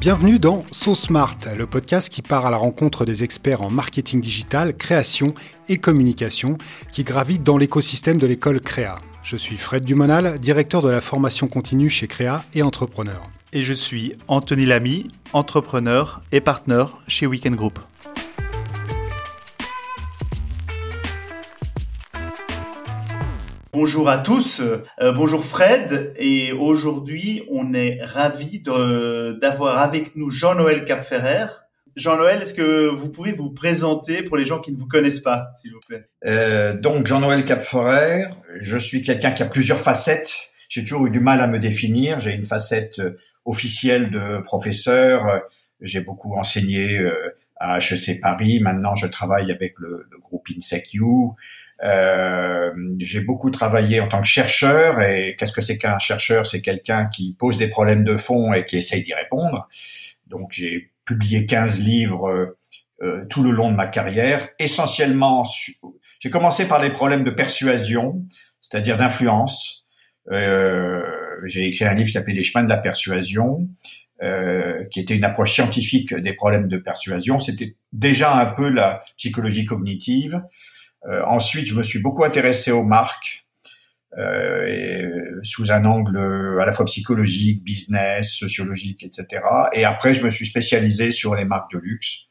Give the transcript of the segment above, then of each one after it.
Bienvenue dans So Smart, le podcast qui part à la rencontre des experts en marketing digital, création et communication qui gravitent dans l'écosystème de l'école Créa. Je suis Fred Dumonal, directeur de la formation continue chez Créa et entrepreneur. Et je suis Anthony Lamy, entrepreneur et partenaire chez Weekend Group. Bonjour à tous, euh, bonjour Fred, et aujourd'hui on est ravi d'avoir avec nous Jean-Noël Capferrer. Jean-Noël, est-ce que vous pouvez vous présenter pour les gens qui ne vous connaissent pas, s'il vous plaît? Euh, Donc Jean-Noël Capferrer, je suis quelqu'un qui a plusieurs facettes. J'ai toujours eu du mal à me définir. J'ai une facette euh, officielle de professeur. J'ai beaucoup enseigné euh, à HEC Paris. Maintenant, je travaille avec le, le groupe INSECU. Euh, j'ai beaucoup travaillé en tant que chercheur et qu'est-ce que c'est qu'un chercheur? C'est quelqu'un qui pose des problèmes de fond et qui essaye d'y répondre. Donc j'ai publié 15 livres euh, tout le long de ma carrière, essentiellement j'ai commencé par les problèmes de persuasion, c'est-à-dire d'influence. Euh, j'ai écrit un livre qui s'appelait Les chemins de la persuasion, euh, qui était une approche scientifique des problèmes de persuasion. C'était déjà un peu la psychologie cognitive. Euh, ensuite, je me suis beaucoup intéressé aux marques euh, et, sous un angle à la fois psychologique, business, sociologique, etc. Et après, je me suis spécialisé sur les marques de luxe,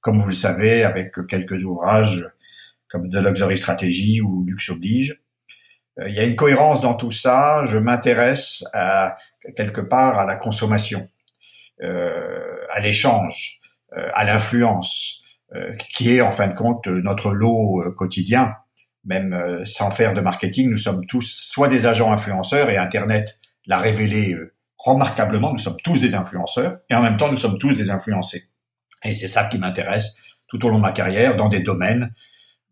comme vous le savez, avec quelques ouvrages comme The Luxury Strategy ou Luxe Oblige. Euh, il y a une cohérence dans tout ça. Je m'intéresse à quelque part à la consommation, euh, à l'échange, euh, à l'influence, euh, qui est en fin de compte notre lot euh, quotidien. Même euh, sans faire de marketing, nous sommes tous soit des agents influenceurs et Internet l'a révélé remarquablement, nous sommes tous des influenceurs et en même temps nous sommes tous des influencés. Et c'est ça qui m'intéresse tout au long de ma carrière dans des domaines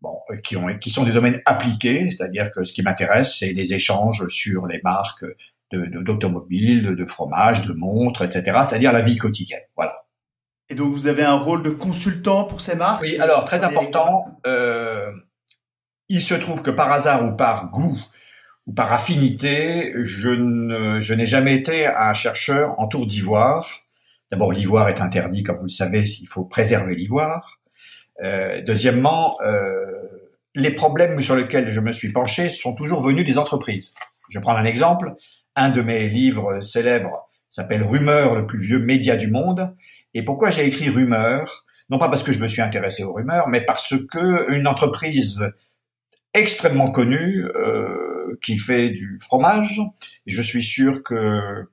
bon, qui, ont, qui sont des domaines appliqués, c'est-à-dire que ce qui m'intéresse, c'est les échanges sur les marques d'automobiles, de, de, de fromage, de montres, etc., c'est-à-dire la vie quotidienne. Voilà. Et donc vous avez un rôle de consultant pour ces marques Oui, alors très important. Euh, il se trouve que par hasard ou par goût ou par affinité, je ne, je n'ai jamais été un chercheur en tour d'ivoire. D'abord, l'ivoire est interdit, comme vous le savez, il faut préserver l'ivoire. Euh, deuxièmement, euh, les problèmes sur lesquels je me suis penché sont toujours venus des entreprises. Je prends un exemple. Un de mes livres célèbres s'appelle Rumeur, le plus vieux média du monde. Et pourquoi j'ai écrit rumeur? Non pas parce que je me suis intéressé aux rumeurs, mais parce que une entreprise extrêmement connue euh, qui fait du fromage, et je suis sûr que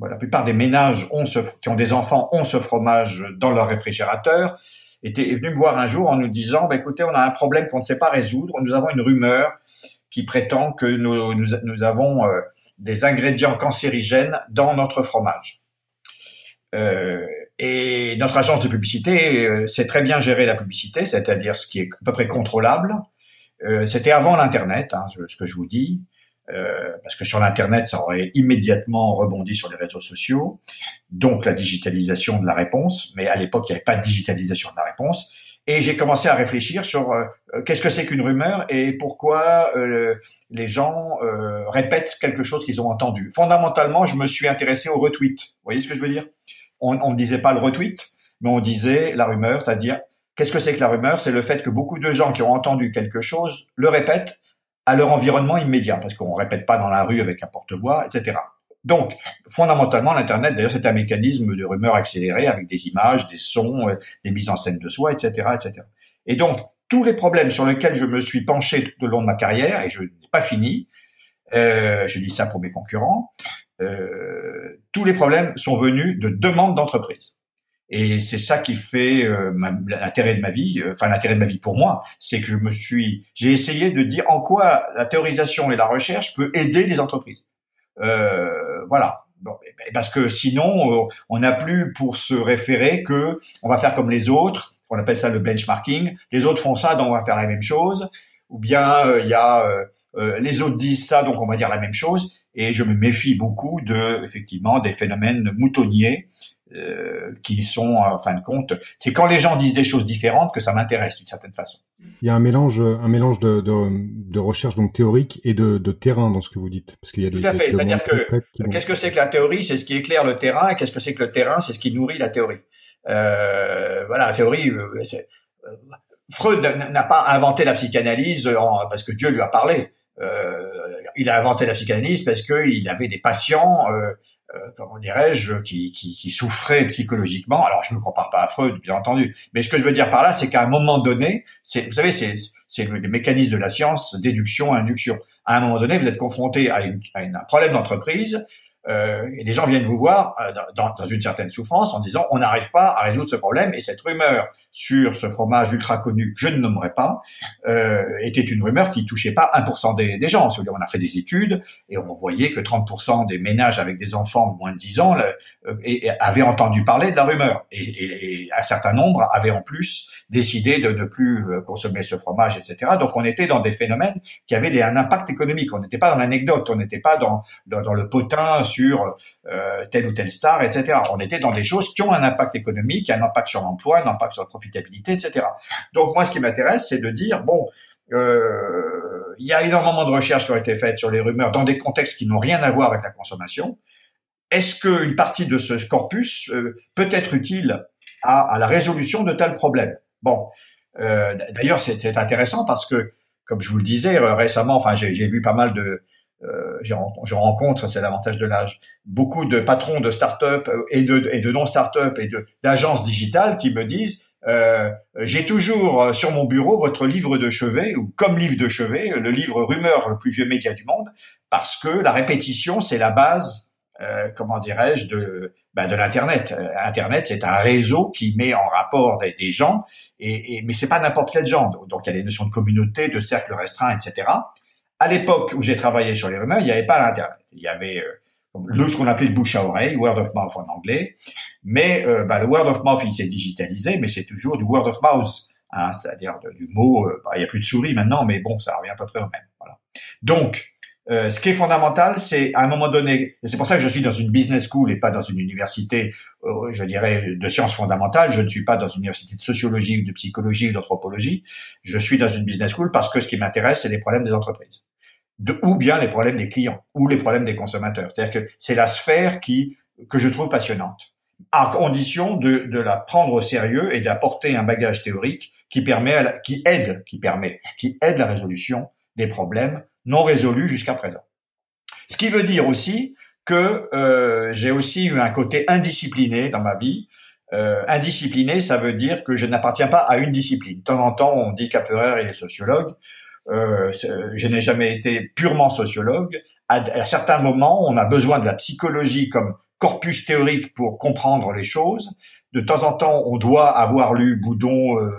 la plupart des ménages ont ce, qui ont des enfants ont ce fromage dans leur réfrigérateur, était est venu me voir un jour en nous disant bah, écoutez, on a un problème qu'on ne sait pas résoudre, nous avons une rumeur qui prétend que nous, nous, nous avons euh, des ingrédients cancérigènes dans notre fromage. Euh, et notre agence de publicité euh, sait très bien gérer la publicité, c'est-à-dire ce qui est à peu près contrôlable. Euh, C'était avant l'Internet, hein, ce que je vous dis, euh, parce que sur l'Internet, ça aurait immédiatement rebondi sur les réseaux sociaux, donc la digitalisation de la réponse. Mais à l'époque, il n'y avait pas de digitalisation de la réponse. Et j'ai commencé à réfléchir sur euh, qu'est-ce que c'est qu'une rumeur et pourquoi euh, les gens euh, répètent quelque chose qu'ils ont entendu. Fondamentalement, je me suis intéressé au retweet. Vous voyez ce que je veux dire? On ne disait pas le retweet, mais on disait la rumeur, c'est-à-dire qu'est-ce que c'est que la rumeur? C'est le fait que beaucoup de gens qui ont entendu quelque chose le répètent à leur environnement immédiat, parce qu'on répète pas dans la rue avec un porte-voix, etc. Donc, fondamentalement, l'Internet, d'ailleurs, c'est un mécanisme de rumeur accéléré avec des images, des sons, euh, des mises en scène de soi, etc., etc. Et donc, tous les problèmes sur lesquels je me suis penché tout au long de ma carrière, et je n'ai pas fini, euh, je dis ça pour mes concurrents, tous les problèmes sont venus de demandes d'entreprise. Et c'est ça qui fait euh, l'intérêt de ma vie, euh, enfin l'intérêt de ma vie pour moi, c'est que je me suis, j'ai essayé de dire en quoi la théorisation et la recherche peut aider les entreprises. Euh, voilà. Bon, parce que sinon, on n'a plus pour se référer que on va faire comme les autres. On appelle ça le benchmarking. Les autres font ça, donc on va faire la même chose. Ou bien il y a les autres disent ça, donc on va dire la même chose. Et je me méfie beaucoup de effectivement des phénomènes moutonniers euh, qui sont en fin de compte, c'est quand les gens disent des choses différentes que ça m'intéresse d'une certaine façon. Il y a un mélange, un mélange de, de, de recherche donc théorique et de, de, terrain dans ce que vous dites, parce qu'il y a tout à fait. C'est-à-dire que qu'est-ce que c'est que la théorie? C'est ce qui éclaire le terrain, et qu'est-ce que c'est que le terrain? C'est ce qui nourrit la théorie. Euh, voilà, la théorie. Euh, euh Freud n'a pas inventé la psychanalyse parce que Dieu lui a parlé. Euh, il a inventé la psychanalyse parce qu'il avait des patients euh, euh, comment dirais-je, qui, qui, qui souffrait psychologiquement. Alors, je ne me compare pas à Freud, bien entendu, mais ce que je veux dire par là, c'est qu'à un moment donné, c'est, vous savez, c'est, c'est le, mécanisme de la science, déduction, induction. À un moment donné, vous êtes confronté à, une, à un problème d'entreprise euh, et les gens viennent vous voir euh, dans, dans, une certaine souffrance en disant on n'arrive pas à résoudre ce problème et cette rumeur sur ce fromage ultra connu que je ne nommerai pas euh, était une rumeur qui touchait pas 1% des, des gens. On a fait des études et on voyait que 30% des ménages avec des enfants de moins de 10 ans euh, et, avaient entendu parler de la rumeur et, et, et, un certain nombre avaient en plus décidé de ne plus euh, consommer ce fromage, etc. Donc on était dans des phénomènes qui avaient un impact économique. On n'était pas dans l'anecdote, on n'était pas dans, dans, le potin sur euh, telle ou telle star, etc. On était dans des choses qui ont un impact économique, un impact sur l'emploi, un impact sur la profitabilité, etc. Donc moi ce qui m'intéresse, c'est de dire bon. Euh, il y a énormément de recherches qui ont été faites sur les rumeurs dans des contextes qui n'ont rien à voir avec la consommation est-ce qu'une partie de ce corpus euh, peut être utile à, la résolution de tels problèmes? Bon, d'ailleurs, c'est intéressant parce que, comme je vous le disais récemment, enfin, j'ai vu pas mal de, je rencontre, c'est l'avantage de l'âge, beaucoup de patrons de start-up et de, et de non start-up et d'agences digitales qui me disent j'ai toujours sur mon bureau votre livre de chevet ou comme livre de chevet, le livre rumeur le plus vieux média du monde, parce que la répétition c'est la base euh, comment dirais-je, de, ben de l'internet. Euh, internet, c'est un réseau qui met en rapport des, des gens, et, et mais c'est pas n'importe quel genre. Donc il y a les notions de communauté, de cercle restreint, etc. À l'époque où j'ai travaillé sur les rumeurs, il n'y avait pas l'internet. Il y avait euh, le ce qu'on appelait le bouche à oreille, word of mouth en anglais. Mais euh, ben, le word of mouth, il s'est digitalisé, mais c'est toujours du word of mouth, hein, c'est-à-dire du mot. Ben, il n'y a plus de souris maintenant, mais bon, ça revient à peu près au même. Voilà. Donc euh, ce qui est fondamental, c'est à un moment donné, c'est pour ça que je suis dans une business school et pas dans une université, euh, je dirais, de sciences fondamentales. Je ne suis pas dans une université de sociologie, de psychologie ou d'anthropologie. Je suis dans une business school parce que ce qui m'intéresse, c'est les problèmes des entreprises, de, ou bien les problèmes des clients, ou les problèmes des consommateurs. C'est-à-dire que c'est la sphère qui que je trouve passionnante, à condition de, de la prendre au sérieux et d'apporter un bagage théorique qui permet, à qui aide, qui permet, qui aide la résolution des problèmes non résolu jusqu'à présent. Ce qui veut dire aussi que euh, j'ai aussi eu un côté indiscipliné dans ma vie. Euh, indiscipliné, ça veut dire que je n'appartiens pas à une discipline. De temps en temps, on dit il est sociologue. Euh, je n'ai jamais été purement sociologue. À, certains moments, on a besoin de la psychologie comme corpus théorique pour comprendre les choses. De temps en temps, on doit avoir lu Boudon, euh,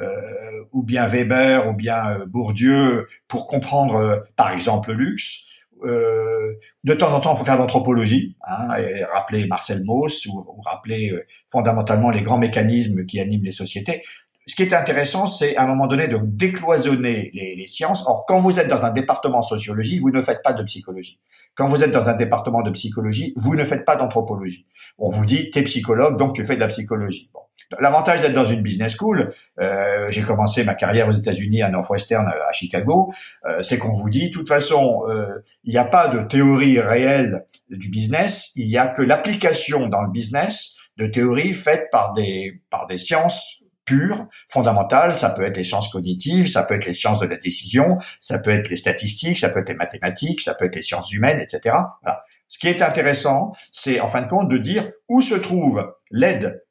euh, ou bien Weber, ou bien euh, Bourdieu, pour comprendre, euh, par exemple, le luxe. de temps en temps, il faut faire de l'anthropologie, hein, et rappeler Marcel Mauss ou, rappeler fondamentalement les grands mécanismes qui animent les sociétés. Ce qui est intéressant, c'est à un moment donné de décloisonner les, les, sciences. Or, quand vous êtes dans un département sociologie, vous ne faites pas de psychologie. Quand vous êtes dans un département de psychologie, vous ne faites pas d'anthropologie. On vous dit, t'es psychologue, donc tu fais de la psychologie. Bon. L'avantage d'être dans une business school, euh, j'ai commencé ma carrière aux États-Unis à Northwestern à, Chicago, euh, c'est qu'on vous dit, de toute façon, euh, il n'y a pas de théorie réelle du business, il n'y a que l'application dans le business de théories faites par des par des sciences pures, fondamentales. Ça peut être les sciences cognitives, ça peut être les sciences de la décision, ça peut être les statistiques, ça peut être les mathématiques, ça peut être les sciences humaines, etc. Voilà. Ce qui est intéressant, c'est en fin de compte de dire où se trouve l'aide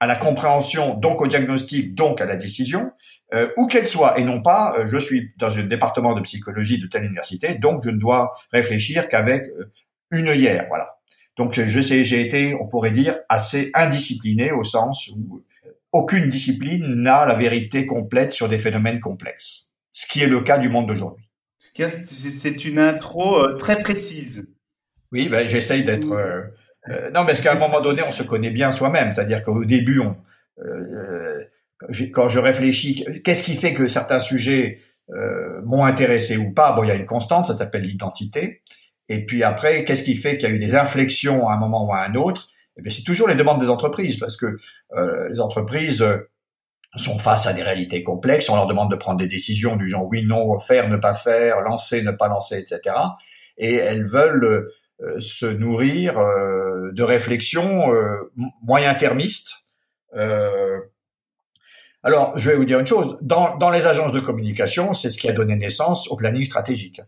à la compréhension, donc au diagnostic, donc à la décision, euh, où qu'elle soit, et non pas euh, je suis dans un département de psychologie de telle université, donc je ne dois réfléchir qu'avec euh, une œillère, voilà. Donc je sais, j'ai été, on pourrait dire, assez indiscipliné au sens où aucune discipline n'a la vérité complète sur des phénomènes complexes, ce qui est le cas du monde d'aujourd'hui. C'est une intro très précise. Oui, ben, j'essaye d'être euh, non, parce qu'à un moment donné, on se connaît bien soi-même. C'est-à-dire qu'au début, on, euh, quand je réfléchis, qu'est-ce qui fait que certains sujets euh, m'ont intéressé ou pas? Bon, il y a une constante, ça s'appelle l'identité. Et puis après, qu'est-ce qui fait qu'il y a eu des inflexions à un moment ou à un autre? Eh bien, c'est toujours les demandes des entreprises, parce que euh, les entreprises euh, sont face à des réalités complexes. On leur demande de prendre des décisions du genre oui, non, faire, ne pas faire, lancer, ne pas lancer, etc. Et elles veulent euh, se nourrir de réflexions moyen-termistes. alors, je vais vous dire une chose. Dans, dans les agences de communication, c'est ce qui a donné naissance au planning stratégique.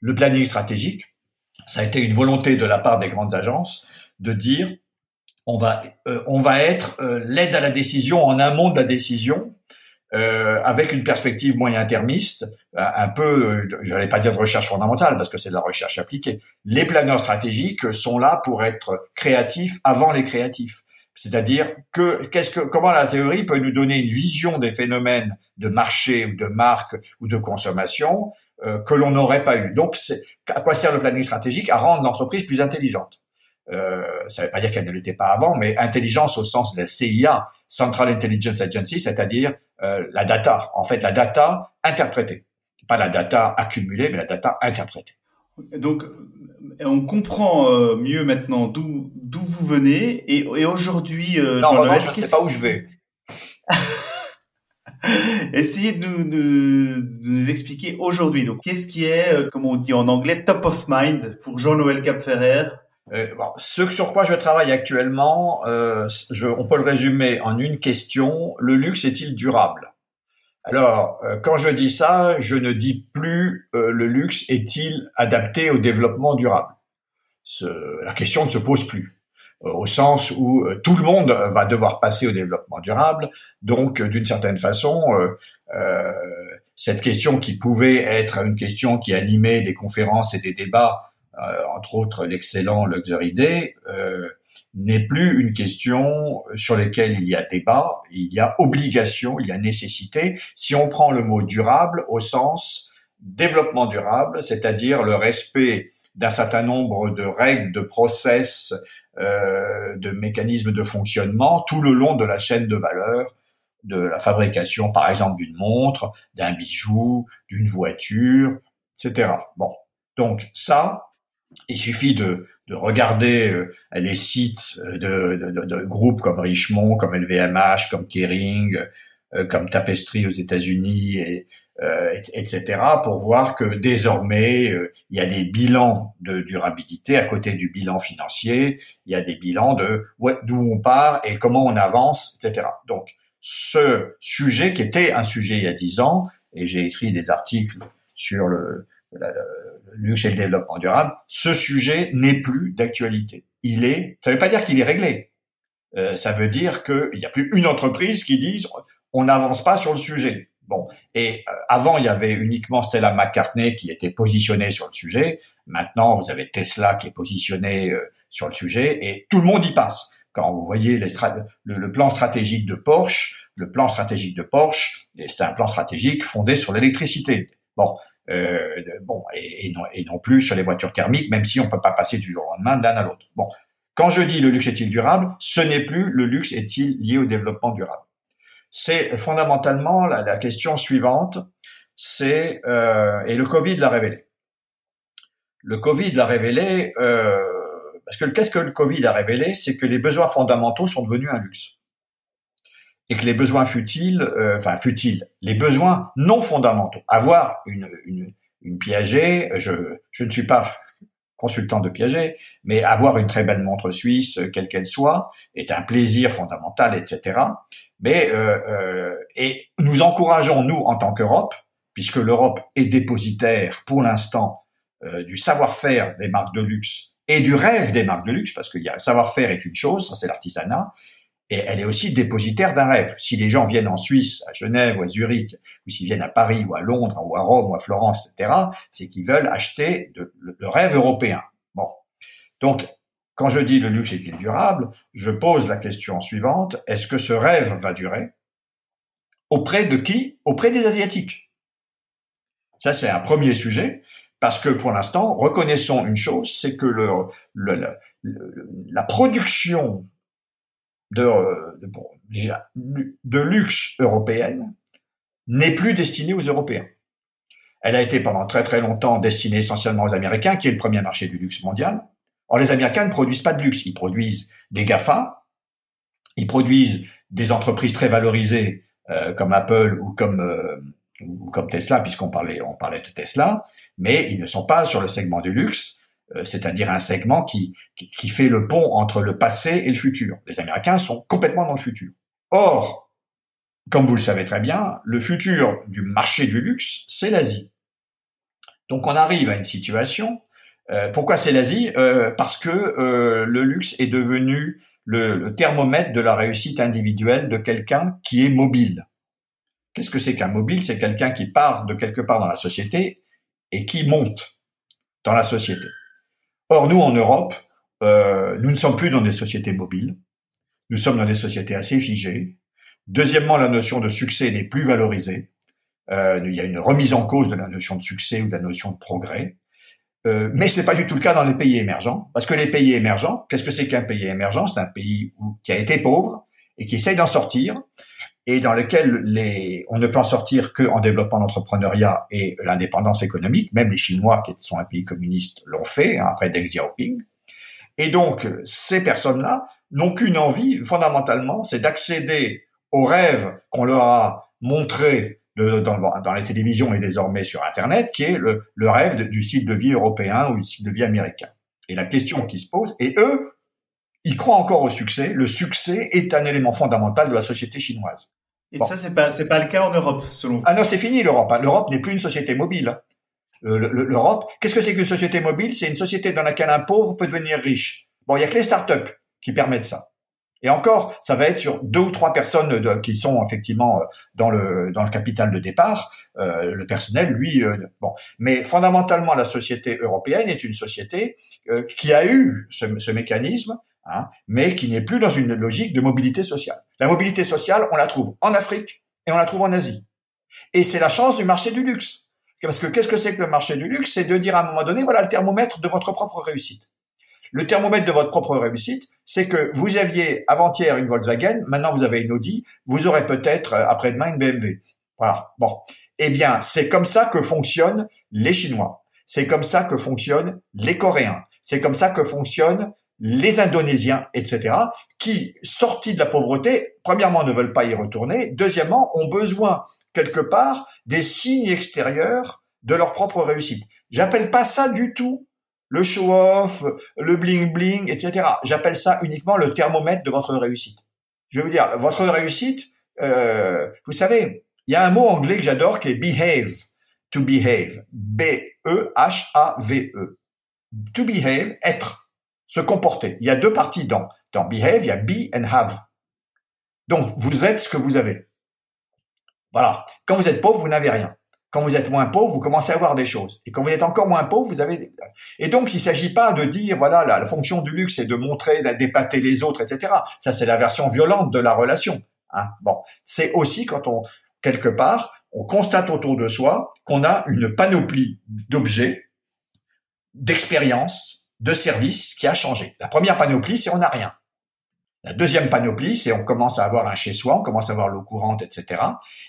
Le planning stratégique, ça a été une volonté de la part des grandes agences de dire on va euh, on va être euh, l'aide à la décision en amont de la décision euh, avec une perspective moyen-termiste, un peu, je n'allais pas dire de recherche fondamentale parce que c'est de la recherche appliquée. Les planeurs stratégiques sont là pour être créatifs avant les créatifs. C'est-à-dire que qu'est-ce que comment la théorie peut nous donner une vision des phénomènes de marché ou de marque ou de consommation euh, que l'on n'aurait pas eu. Donc, à quoi sert le planning stratégique? À rendre l'entreprise plus intelligente. Euh, ça ne veut pas dire qu'elle ne l'était pas avant, mais intelligence au sens de la CIA, Central Intelligence Agency, c'est-à-dire euh, la data. En fait, la data interprétée, pas la data accumulée, mais la data interprétée. Donc, on comprend euh, mieux maintenant d'où d'où vous venez et, et aujourd'hui. Euh, non, je ne sais pas où je vais. Essayez de nous, de, nous expliquer aujourd'hui. Donc, qu'est-ce qui est, comme on dit en anglais, top of mind pour Jean-Noël Capferrer? Euh, ce sur quoi je travaille actuellement, euh, je, on peut le résumer en une question le luxe est-il durable? Alors, euh, quand je dis ça, je ne dis plus euh, le luxe est-il adapté au développement durable? Ce, la question ne se pose plus. Au sens où tout le monde va devoir passer au développement durable. Donc, d'une certaine façon, cette question qui pouvait être une question qui animait des conférences et des débats, entre autres l'excellent Luxury Day, n'est plus une question sur laquelle il y a débat, il y a obligation, il y a nécessité. Si on prend le mot durable au sens développement durable, c'est-à-dire le respect d'un certain nombre de règles, de process, euh, de mécanismes de fonctionnement tout le long de la chaîne de valeur de la fabrication, par exemple, d'une montre, d'un bijou, d'une voiture, etc. Bon, donc ça, il suffit de, de regarder euh, les sites de, de, de, groupes comme Richemont, comme LVMH, comme Kering, euh, comme Tapestry aux États-Unis et euh, etc., pour voir que désormais, euh, il y a des bilans de durabilité à côté du bilan financier, il y a des bilans de d'où on part et comment on avance, etc. Donc, ce sujet qui était un sujet il y a dix ans, et j'ai écrit des articles sur le, le luxe et le développement durable, ce sujet n'est plus d'actualité. Il est, ça ne veut pas dire qu'il est réglé. Euh, ça veut dire qu'il n'y a plus une entreprise qui dise on n'avance pas sur le sujet. Bon, et euh, avant il y avait uniquement Stella McCartney qui était positionnée sur le sujet. Maintenant vous avez Tesla qui est positionné euh, sur le sujet et tout le monde y passe. Quand vous voyez les le, plan stratégique de Porsche, le plan stratégique de Porsche, c'est un plan stratégique fondé sur l'électricité. Bon, euh, bon, et, non, et non plus sur les voitures thermiques, même si on peut pas passer du jour au lendemain de l'un à l'autre. Bon, quand je dis le luxe est-il durable, ce n'est plus le luxe est-il lié au développement durable c'est fondamentalement la, question suivante, c'est euh, et le Covid l'a révélé. Le Covid l'a révélé euh, parce que qu'est-ce que le Covid a révélé, c'est que les besoins fondamentaux sont devenus un luxe et que les besoins futiles, euh, enfin futiles, les besoins non fondamentaux, avoir une une, une Piaget, je je ne suis pas consultant de Piaget, mais avoir une très belle montre suisse, quelle qu'elle soit, est un plaisir fondamental, etc. Mais euh, euh, et nous encourageons nous en tant qu'Europe, puisque l'Europe est dépositaire pour l'instant euh, du savoir-faire des marques de luxe et du rêve des marques de luxe, parce a le savoir-faire est une chose, ça c'est l'artisanat, et elle est aussi dépositaire d'un rêve. Si les gens viennent en Suisse, à Genève ou à Zurich, ou s'ils viennent à Paris ou à Londres ou à Rome ou à Florence, etc., c'est qu'ils veulent acheter de, le rêve européen. Bon, donc quand je dis le luxe est-il durable, je pose la question suivante, est-ce que ce rêve va durer Auprès de qui? Auprès des Asiatiques. Ça, c'est un premier sujet, parce que pour l'instant, reconnaissons une chose, c'est que le, la production de, de, luxe européenne n'est plus destinée aux Européens. Elle a été pendant très très longtemps destinée essentiellement aux Américains, qui est le premier marché du luxe mondial. Or, les Américains ne produisent pas de luxe. Ils produisent des GAFA, ils produisent des entreprises très valorisées euh, comme Apple ou comme euh, ou comme Tesla, puisqu'on parlait parlait de Tesla, mais ils ne sont pas sur le segment du luxe, euh, c'est-à-dire un segment qui, fait le pont entre le passé et le futur. Les Américains sont complètement dans le futur. Or, comme vous le savez très bien, le futur du marché du luxe, c'est l'Asie. Donc on arrive à une situation. Euh, pourquoi c'est l'Asie? Euh, Parce que euh, le luxe est devenu le, le, thermomètre de la réussite individuelle de quelqu'un qui est mobile. Qu'est-ce que c'est qu'un mobile? C'est quelqu'un qui part de quelque part dans la société et qui monte dans la société. Or, nous, en Europe, nous ne sommes plus dans des sociétés mobiles. Nous sommes dans des sociétés assez figées. Deuxièmement, la notion de succès n'est plus valorisée. Euh, il y a une remise en cause de la notion de succès ou de la notion de progrès. Euh, mais ce n'est pas du tout le cas dans les pays émergents, parce que les pays émergents, qu'est-ce que c'est qu'un pays émergent? C'est un pays qui a été pauvre et qui essaye d'en sortir, et dans lequel les, on ne peut en sortir qu'en développant l'entrepreneuriat et l'indépendance économique. Même les Chinois, qui sont un pays communiste, l'ont fait hein, après Deng Xiaoping. Et donc, ces personnes-là n'ont qu'une envie, fondamentalement, c'est d'accéder aux rêves qu'on leur a montrés de, dans, les télévisions et désormais sur Internet, qui est le, le rêve du style de vie européen ou du style de vie américain. Et la question qui se pose, et eux, ils croient encore au succès. Le succès est un élément fondamental de la société chinoise. Et ça, c'est pas, c'est pas le cas en Europe, selon vous? Ah non, c'est fini l'Europe. Hein. L'Europe n'est plus une société mobile. Euh, L'Europe, qu'est-ce que c'est qu'une société mobile? C'est une société dans laquelle un pauvre peut devenir riche. Bon, il y a que les startups qui permettent ça. Et encore, ça va être sur deux ou trois personnes qui sont effectivement euh, dans le dans le capital de départ. Euh, le personnel, lui, euh, bon. Mais fondamentalement, la société européenne est une société qui a eu ce, ce mécanisme, hein, mais qui n'est plus dans une logique de mobilité sociale. La mobilité sociale, on la trouve en Afrique et on la trouve en Asie. Et c'est la chance du marché du luxe. Parce que qu'est-ce que c'est que le marché du luxe? C'est de dire à un moment donné, voilà le thermomètre de votre propre réussite. Le thermomètre de votre propre réussite, c'est que vous aviez avant-hier une Volkswagen, maintenant vous avez une Audi, vous aurez peut-être euh, après-demain une BMW. Voilà. Bon. Eh bien, c'est comme ça que fonctionnent les Chinois. C'est comme ça que fonctionnent les Coréens. C'est comme ça que fonctionnent les Indonésiens, etc., qui, sortis de la pauvreté, premièrement, ne veulent pas y retourner, deuxièmement, ont besoin, quelque part, des signes extérieurs de leur propre réussite. J'appelle pas ça du tout le show-off, le bling-bling, etc. J'appelle ça uniquement le thermomètre de votre réussite. Je veux dire, votre réussite, euh, vous savez, il y a un mot anglais que j'adore qui est behave, to behave, B-E-H-A-V-E. -E. To behave, être, se comporter. Il y a deux parties dans, dans behave, il y a be and have. Donc, vous êtes ce que vous avez. Voilà. Quand vous êtes pauvre, vous n'avez rien. Quand vous êtes moins pauvre, vous commencez à avoir des choses. Et quand vous êtes encore moins pauvre, vous avez. Et donc, il ne s'agit pas de dire voilà la, fonction du luxe c'est de montrer, d'épater les autres, etc. Ça, c'est la version violente de la relation. Hein. Bon, c'est aussi quand on quelque part on constate autour de soi qu'on a une panoplie d'objets, d'expériences, de services qui a changé. La première panoplie, c'est on n'a rien. La deuxième panoplie, c'est on commence à avoir un chez-soi, on commence à avoir l'eau courante, etc.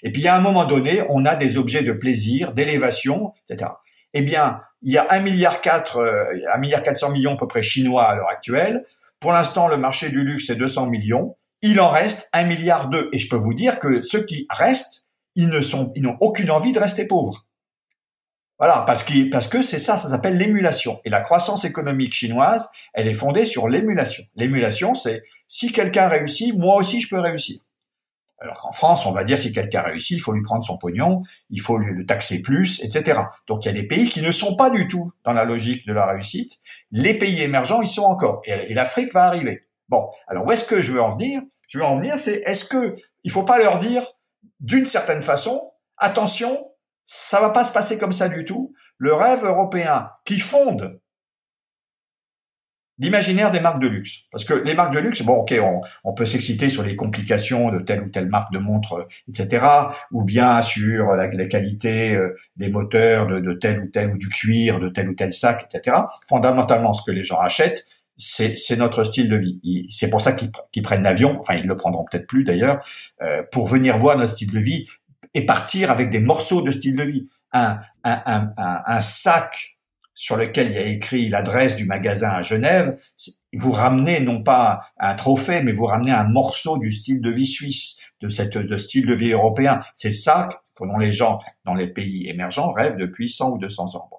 Et puis, à un moment donné, on a des objets de plaisir, d'élévation, etc. Eh bien, il y a un milliard quatre, euh, un milliard quatre cents millions à peu près chinois à l'heure actuelle. Pour l'instant, le marché du luxe est 200 millions. Il en reste un milliard deux. Et je peux vous dire que ceux qui restent, ils ne sont, ils n'ont aucune envie de rester pauvres. Voilà, parce que c'est ça, ça s'appelle l'émulation. Et la croissance économique chinoise, elle est fondée sur l'émulation. L'émulation, c'est si quelqu'un réussit, moi aussi je peux réussir. Alors qu'en France, on va dire si quelqu'un réussit, il faut lui prendre son pognon, il faut lui le taxer plus, etc. Donc il y a des pays qui ne sont pas du tout dans la logique de la réussite. Les pays émergents, ils sont encore. Et, l'Afrique va arriver. Bon, alors où est-ce que je veux en venir? Je veux en venir, c'est est-ce que il faut pas leur dire d'une certaine façon, attention, ça va pas se passer comme ça du tout. Le rêve européen qui fonde l'imaginaire des marques de luxe. Parce que les marques de luxe, bon, ok, on, peut s'exciter sur les complications de telle ou telle marque de montre, etc., ou bien sur la, qualité euh, des moteurs de, de tel ou tel ou du cuir, de tel ou tel sac, etc. Fondamentalement, ce que les gens achètent, c'est notre style de vie. C'est pour ça qu'ils prennent l'avion, enfin ils le prendront peut-être plus d'ailleurs, euh, pour venir voir notre style de vie et partir avec des morceaux de style de vie. un, un, un, un sac sur lequel il y a écrit l'adresse du magasin à Genève, vous ramenez non pas un trophée, mais vous ramenez un morceau du style de vie suisse, de cette de style de vie européen. C'est ça que dont les gens dans les pays émergents rêvent depuis 100 ou 200 ans.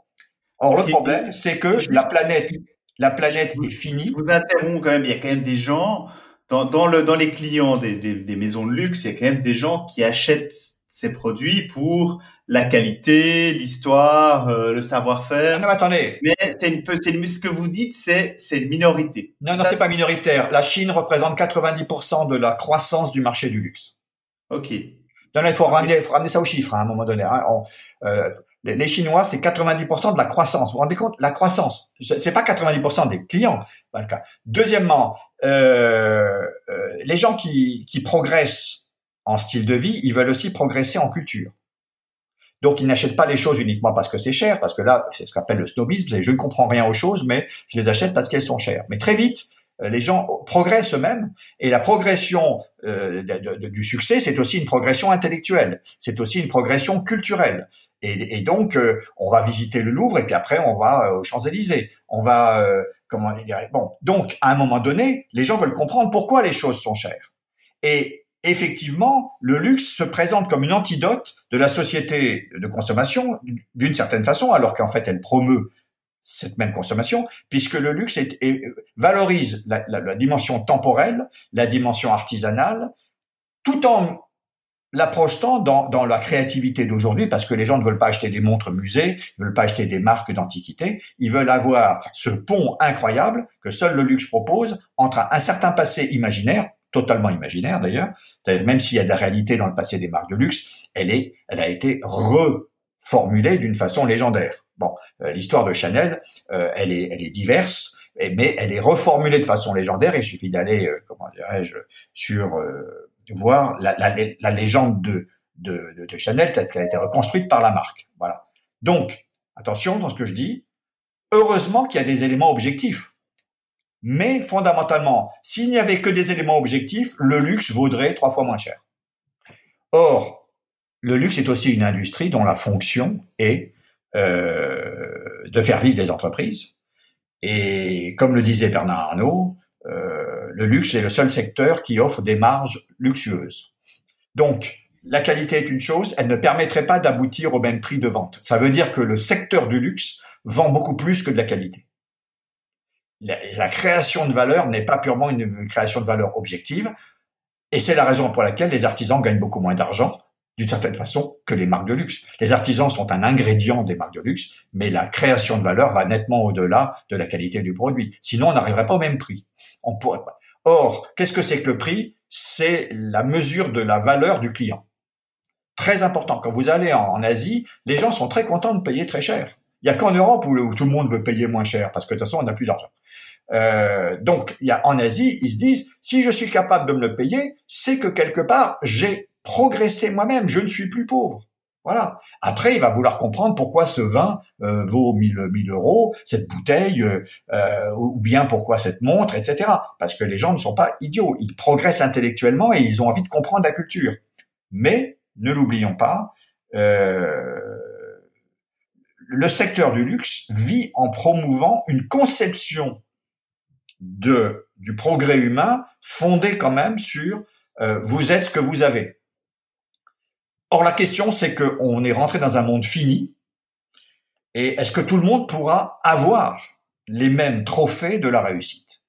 Or, le problème, c'est que la planète, la planète est finie. Je vous interromps quand même. Il y a quand même des gens dans, dans le dans les clients des, des, des maisons de luxe. Il y a quand même des gens qui achètent ces produits pour la qualité, l'histoire, euh, le savoir-faire. Ah non, attendez. Mais c'est une peu, c'est ce que vous dites, c'est c'est une minorité. Non, non, c'est pas minoritaire. La Chine représente 90% de la croissance du marché du luxe. Ok. Non, non, il faut ramener, il faut ramener ça aux chiffres hein, à un moment donné. Hein. euh, les, Chinois, c'est 90% de la croissance. Vous vous rendez compte? La croissance, c'est pas 90% des clients. Deuxièmement, euh, euh, les gens qui, qui progressent en style de vie, ils veulent aussi progresser en culture. Donc, ils n'achètent pas les choses uniquement parce que c'est cher, parce que là, c'est ce qu'on appelle le snobisme, je ne comprends rien aux choses, mais je les achète parce qu'elles sont chères. Mais très vite, euh, les gens progressent eux-mêmes, et la progression euh, du succès, c'est aussi une progression intellectuelle, c'est aussi une progression culturelle. Et, et donc, euh, on va visiter le Louvre, et puis après, on va aux Champs-Élysées, on va, comment dire, bon. Donc, à un moment donné, les gens veulent comprendre pourquoi les choses sont chères. Et effectivement, le luxe se présente comme une antidote de la société de consommation d'une certaine façon, alors qu'en fait elle promeut cette même consommation, puisque le luxe valorise la, dimension temporelle, la dimension artisanale, tout en la projetant dans, la créativité d'aujourd'hui, parce que les gens ne veulent pas acheter des montres musées, ne veulent pas acheter des marques d'antiquité, ils veulent avoir ce pont incroyable que seul le luxe propose entre un certain passé imaginaire, totalement imaginaire d'ailleurs, même s'il y a de la réalité dans le passé des marques de luxe, elle est, elle a été reformulée d'une façon légendaire. Bon, euh, l'histoire de Chanel, euh, elle est, elle est diverse, mais elle est reformulée de façon légendaire. Il suffit d'aller, euh, comment dirais-je, sur voir la, légende de, de, de Chanel peut-être qu'elle a été reconstruite par la marque. Voilà. Donc, attention dans ce que je dis. Heureusement qu'il y a des éléments objectifs. Mais fondamentalement, s'il n'y avait que des éléments objectifs, le luxe vaudrait trois fois moins cher. Or, le luxe est aussi une industrie dont la fonction est euh, de faire vivre des entreprises. Et comme le disait Bernard Arnault, euh, le luxe est le seul secteur qui offre des marges luxueuses. Donc, la qualité est une chose, elle ne permettrait pas d'aboutir au même prix de vente. Ça veut dire que le secteur du luxe vend beaucoup plus que de la qualité la, création de valeur n'est pas purement une, création de valeur objective, et c'est la raison pour laquelle les artisans gagnent beaucoup moins d'argent, d'une certaine façon, que les marques de luxe. Les artisans sont un ingrédient des marques de luxe, mais la création de valeur va nettement au-delà de la qualité du produit. Sinon, on n'arriverait pas au même prix. On pourrait pas. Or, qu'est-ce que c'est que le prix? C'est la mesure de la valeur du client. Très important. Quand vous allez en Asie, les gens sont très contents de payer très cher. Il y a qu'en Europe où, tout le monde veut payer moins cher parce que de toute façon on n'a plus d'argent. Euh, donc il y a en Asie, ils se disent si je suis capable de me le payer, c'est que quelque part j'ai progressé moi-même, je ne suis plus pauvre. Voilà. Après, il va vouloir comprendre pourquoi ce vin euh, vaut 1000, 1000 euros, cette bouteille, euh, euh, ou bien pourquoi cette montre, etc. Parce que les gens ne sont pas idiots. Ils progressent intellectuellement et ils ont envie de comprendre la culture. Mais, ne l'oublions pas, euh, le secteur du luxe vit en promouvant une conception de du progrès humain fondée quand même sur euh, vous êtes ce que vous avez. Or la question c'est que on est rentré dans un monde fini et est-ce que tout le monde pourra avoir les mêmes trophées de la réussite?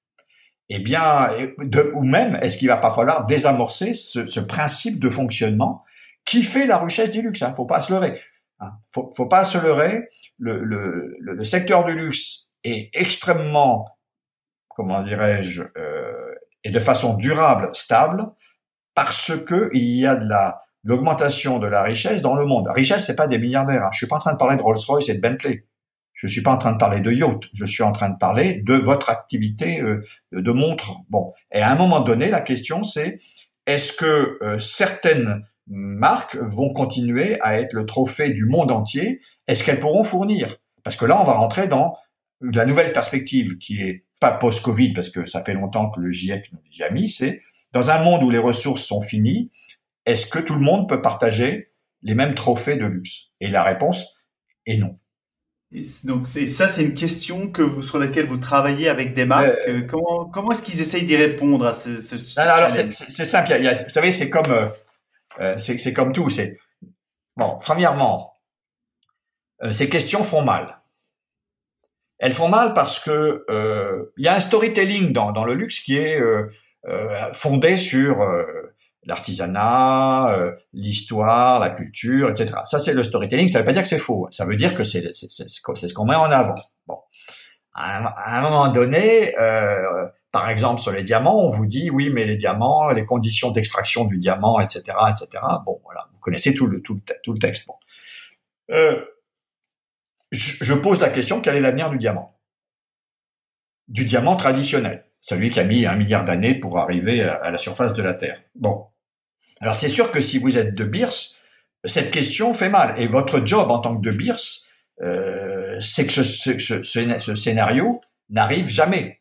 Eh bien, ou même est-ce qu'il va pas falloir désamorcer ce, ce, principe de fonctionnement qui fait la richesse du luxe. Hein, faut pas se leurrer. Hein? Faut, faut pas se leurrer. Le, le, le, secteur du luxe est extrêmement, comment dirais-je, euh, et de façon durable, stable, parce que il y a de la l'augmentation de la richesse dans le monde. La richesse, c'est pas des milliardaires. Hein. Je suis pas en train de parler de Rolls-Royce et de Bentley. Je suis pas en train de parler de yacht. Je suis en train de parler de votre activité euh, de montre. Bon. Et à un moment donné, la question c'est est-ce que euh, certaines marques vont continuer à être le trophée du monde entier? Est-ce qu'elles pourront fournir? Parce que là, on va rentrer dans la nouvelle perspective qui est pas post-Covid, parce que ça fait longtemps que le GIEC nous y a mis, c'est dans un monde où les ressources sont finies, est-ce que tout le monde peut partager les mêmes trophées de luxe? Et la réponse, et non. Et donc ça, c'est une question que vous, sur laquelle vous travaillez avec des marques. Euh, comment comment est-ce qu'ils essayent d'y répondre à ce, ce, C'est simple. vous savez, c'est comme euh, euh, c'est comme tout. C'est bon. Premièrement, ces questions font mal. Elles font mal parce que il y a un storytelling dans dans le luxe qui est fondé sur l'artisanat, euh, l'histoire, la culture, etc. Ça, c'est le storytelling. Ça ne veut pas dire que c'est faux. Ça veut dire que c'est ce qu'on met en avant. Bon, à un, moment donné, euh, par exemple sur les diamants, on vous dit oui, mais les diamants, les conditions d'extraction du diamant, etc., etc. Bon, voilà, vous connaissez tout le tout le, tout le texte. Bon. Euh, je, pose la question quel est l'avenir du diamant? Du diamant traditionnel celui qui a mis un milliard d'années pour arriver à, la surface de la Terre. Bon, alors c'est sûr que si vous êtes de Beers, cette question fait mal. Et votre job en tant que de Beers, euh, c'est que ce, scénario n'arrive jamais.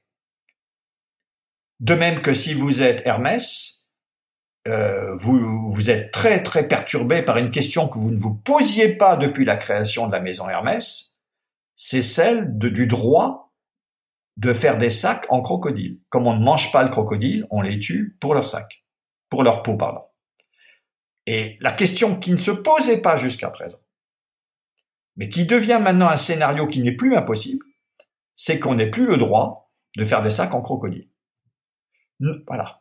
De même que si vous êtes Hermès, euh, vous, vous êtes très très perturbé par une question que vous ne vous posiez pas depuis la création de la maison Hermès, c'est celle de, du droit de faire des sacs en crocodile. Comme on ne mange pas le crocodile, on les tue pour leur sac, pour leur peau, pardon. Et la question qui ne se posait pas jusqu'à présent, mais qui devient maintenant un scénario qui n'est plus impossible, c'est qu'on n'ait plus le droit de faire des sacs en crocodile. Voilà.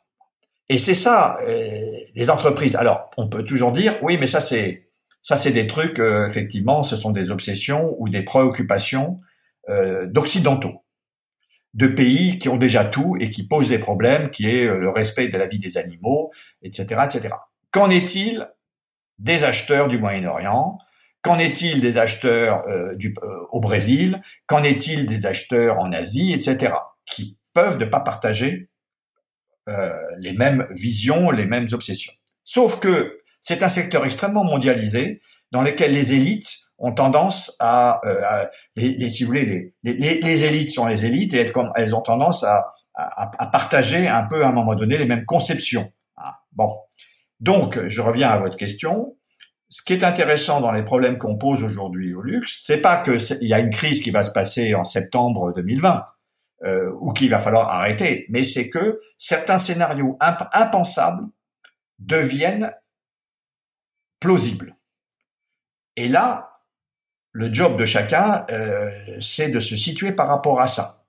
Et c'est ça, euh, les entreprises. Alors, on peut toujours dire, oui, mais ça c'est ça c'est des trucs, euh, effectivement, ce sont des obsessions ou des préoccupations euh, d'occidentaux, de pays qui ont déjà tout et qui posent des problèmes, qui est le respect de la vie des animaux, etc., etc. Qu'en est-il des acheteurs du Moyen-Orient? Qu'en est-il des acheteurs euh, euh, au Brésil? Qu'en est-il des acheteurs en Asie, etc. Qui peuvent ne pas partager euh, les mêmes visions, les mêmes obsessions. Sauf que c'est un secteur extrêmement mondialisé dans lequel les élites ont tendance à, les, si vous voulez, les, les, élites sont les élites et elles, elles ont tendance à, à, partager un peu à un moment donné les mêmes conceptions. Ah, bon, donc, je reviens à votre question. Ce qui est intéressant dans les problèmes qu'on pose aujourd'hui au luxe, c'est pas que il y a une crise qui va se passer en septembre 2020 euh, ou qu'il va falloir arrêter, mais c'est que certains scénarios impensables deviennent plausibles. Et là, le job de chacun, euh, c'est de se situer par rapport à ça.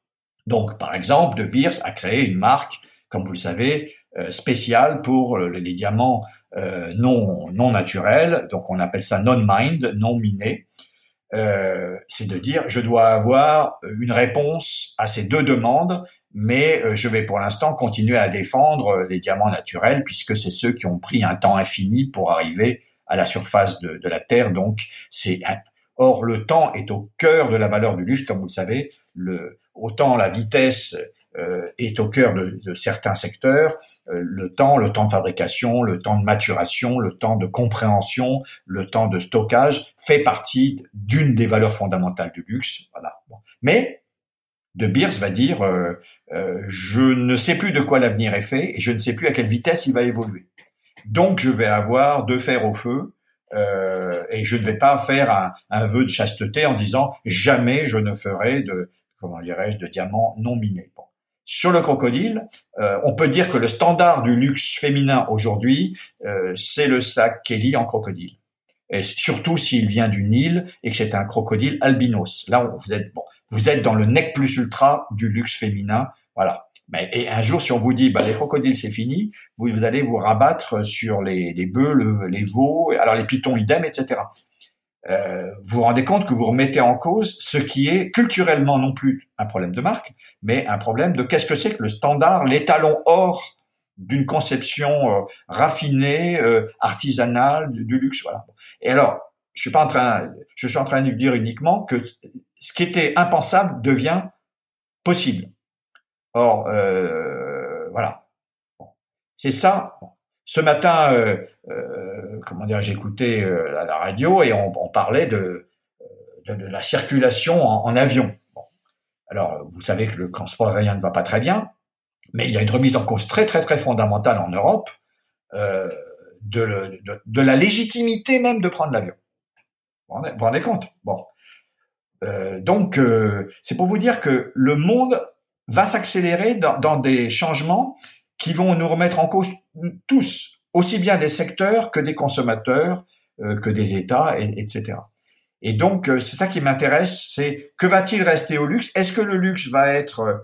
Donc, par exemple, De Beers a créé une marque, comme vous le savez, euh, spécial pour les diamants euh, non non naturels, donc on appelle ça non-mined, non miné. Euh, c'est de dire je dois avoir une réponse à ces deux demandes, mais je vais pour l'instant continuer à défendre les diamants naturels puisque c'est ceux qui ont pris un temps infini pour arriver à la surface de, la Terre. Donc c'est or le temps est au cœur de la valeur du luxe, comme vous le savez. Le, autant la vitesse euh, est au cœur de, de certains secteurs. Euh, le temps, le temps de fabrication, le temps de maturation, le temps de compréhension, le temps de stockage fait partie d'une des valeurs fondamentales du luxe. Voilà. Mais De Beers va dire euh, je ne sais plus de quoi l'avenir est fait et je ne sais plus à quelle vitesse il va évoluer. Donc je vais avoir deux fers au feu euh, et je ne vais pas faire un, un, vœu de chasteté en disant jamais je ne ferai de comment dirais-je de diamants non minés. Sur le crocodile, euh, on peut dire que le standard du luxe féminin aujourd'hui, euh, c'est le sac Kelly en crocodile. Et surtout s'il vient du Nil et que c'est un crocodile albinos. Là, vous êtes bon, vous êtes dans le nec plus ultra du luxe féminin. Voilà. Mais, et un jour, si on vous dit, bah, les crocodiles, c'est fini, vous, vous, allez vous rabattre sur les, les bœufs, les veaux, alors les pitons idem, etc. Euh, vous vous rendez compte que vous remettez en cause ce qui est culturellement non plus un problème de marque, mais un problème de qu'est-ce que c'est que le standard, l'étalon or d'une conception euh, raffinée, euh, artisanale du, luxe. Voilà. Et alors, je suis pas en train, je suis en train de dire uniquement que ce qui était impensable devient possible. Or, euh, voilà. C'est ça. Ce matin, euh, euh, comment dire, j'écoutais euh, la, radio et on, on parlait de, de, de, la circulation en, avion. Bon. Alors, vous savez que le transport aérien ne va pas très bien, mais il y a une remise en cause très très très fondamentale en Europe euh, de, de, de, la légitimité même de prendre l'avion. Vous vous rendez compte? Bon. Euh, donc, euh, c'est pour vous dire que le monde va s'accélérer dans, dans, des changements qui vont nous remettre en cause tous, aussi bien des secteurs que des consommateurs, euh, que des États, et, etc. Et donc, euh, c'est ça qui m'intéresse, c'est que va-t-il rester au luxe? Est-ce que le luxe va être...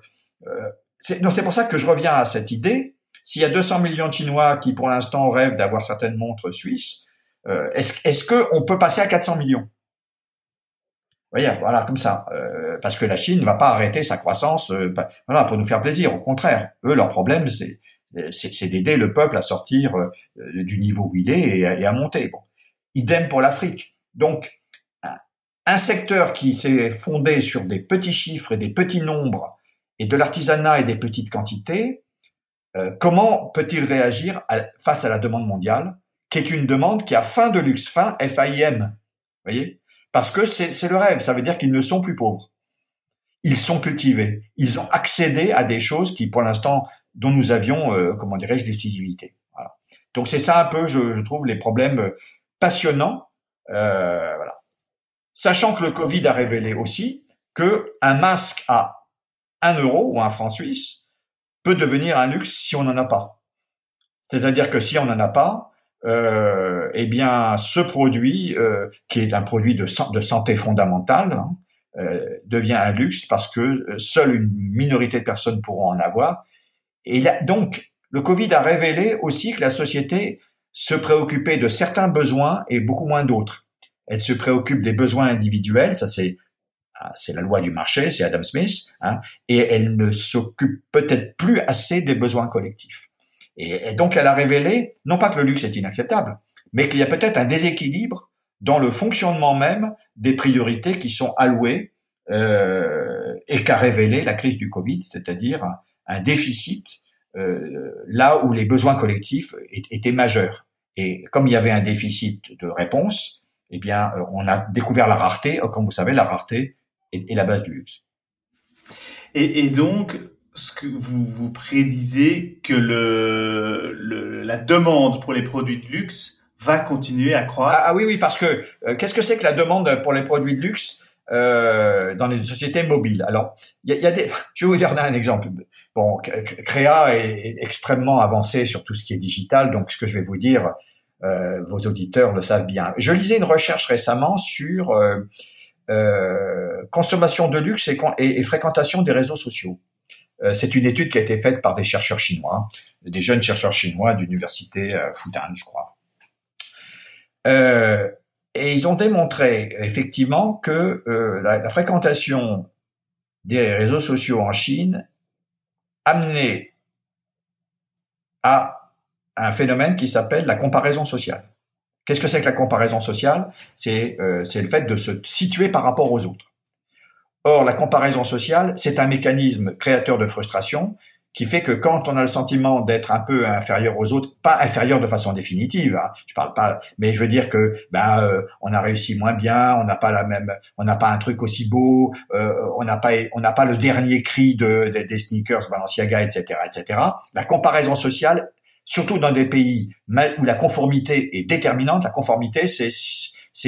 c'est, non, c'est pour ça que je reviens à cette idée. S'il y a 200 millions de Chinois qui, pour l'instant, rêvent d'avoir certaines montres suisses, est-ce, est-ce qu'on peut passer à 400 millions? Voyez, voilà, comme ça. Euh, parce que la Chine ne va pas arrêter sa croissance euh, voilà, pour nous faire plaisir. Au contraire, eux, leur problème, c'est c'est d'aider le peuple à sortir euh, du niveau où il est et à, monter. Idem pour l'Afrique. Donc, un secteur qui s'est fondé sur des petits chiffres et des petits nombres et de l'artisanat et des petites quantités, comment peut-il réagir face à la demande mondiale, qui est une demande qui a fin de luxe, fin F-A-I-M, voyez? Parce que c'est le rêve. Ça veut dire qu'ils ne sont plus pauvres. Ils sont cultivés. Ils ont accédé à des choses qui, pour l'instant, dont nous avions, euh, comment dirais-je, l'exclusivité. Voilà. Donc c'est ça un peu, je, je, trouve, les problèmes euh, passionnants. Euh, voilà. Sachant que le Covid a révélé aussi que un masque à un euro ou un franc suisse peut devenir un luxe si on n'en a pas. C'est-à-dire que si on n'en a pas, euh, eh bien, ce produit, euh, qui est un produit de, santé fondamentale, hein, euh, devient un luxe parce que euh, seule une minorité de personnes pourront en avoir. Et donc, le Covid a révélé aussi que la société se préoccupait de certains besoins et beaucoup moins d'autres. Elle se préoccupe des besoins individuels, ça c'est ah, c'est la loi du marché, c'est Adam Smith, hein, et elle ne s'occupe peut-être plus assez des besoins collectifs. Et, donc elle a révélé, non pas que le luxe est inacceptable, mais qu'il y a peut-être un déséquilibre dans le fonctionnement même des priorités qui sont allouées euh, et qu'a révélé la crise du Covid, c'est-à-dire un, déficit euh, là où les besoins collectifs étaient majeurs. Et comme il y avait un déficit de réponse, eh bien, euh, on a découvert la rareté. Comme vous savez, la rareté est, la base du luxe. Et donc, ce que vous vous prédisez que le, le, la demande pour les produits de luxe va continuer à croître? Ah, ah oui, oui, parce que euh, qu'est-ce que c'est que la demande pour les produits de luxe euh, dans les sociétés mobiles? Alors, il y a, des. Je vais vous donner un exemple. Bon, Créa est, extrêmement avancé sur tout ce qui est digital, donc ce que je vais vous dire, euh, vos auditeurs le savent bien. Je lisais une recherche récemment sur euh, euh consommation de luxe et fréquentation des réseaux sociaux. Euh, c'est une étude qui a été faite par des chercheurs chinois, des jeunes chercheurs chinois d'université euh, Fudan, je crois. Euh, et ils ont démontré effectivement que la, fréquentation des réseaux sociaux en Chine amenait à un phénomène qui s'appelle la comparaison sociale. Qu'est-ce que c'est que la comparaison sociale? C'est le fait de se situer par rapport aux autres. Or, la comparaison sociale, c'est un mécanisme créateur de frustration qui fait que quand on a le sentiment d'être un peu inférieur aux autres, pas inférieur de façon définitive, hein, je parle pas, mais je veux dire que ben euh, on a réussi moins bien, on n'a pas la même, on n'a pas un truc aussi beau, euh, on n'a pas on n'a pas le dernier cri de, des sneakers Balenciaga, etc., etc. La comparaison sociale, surtout dans des pays où la conformité est déterminante, la conformité c'est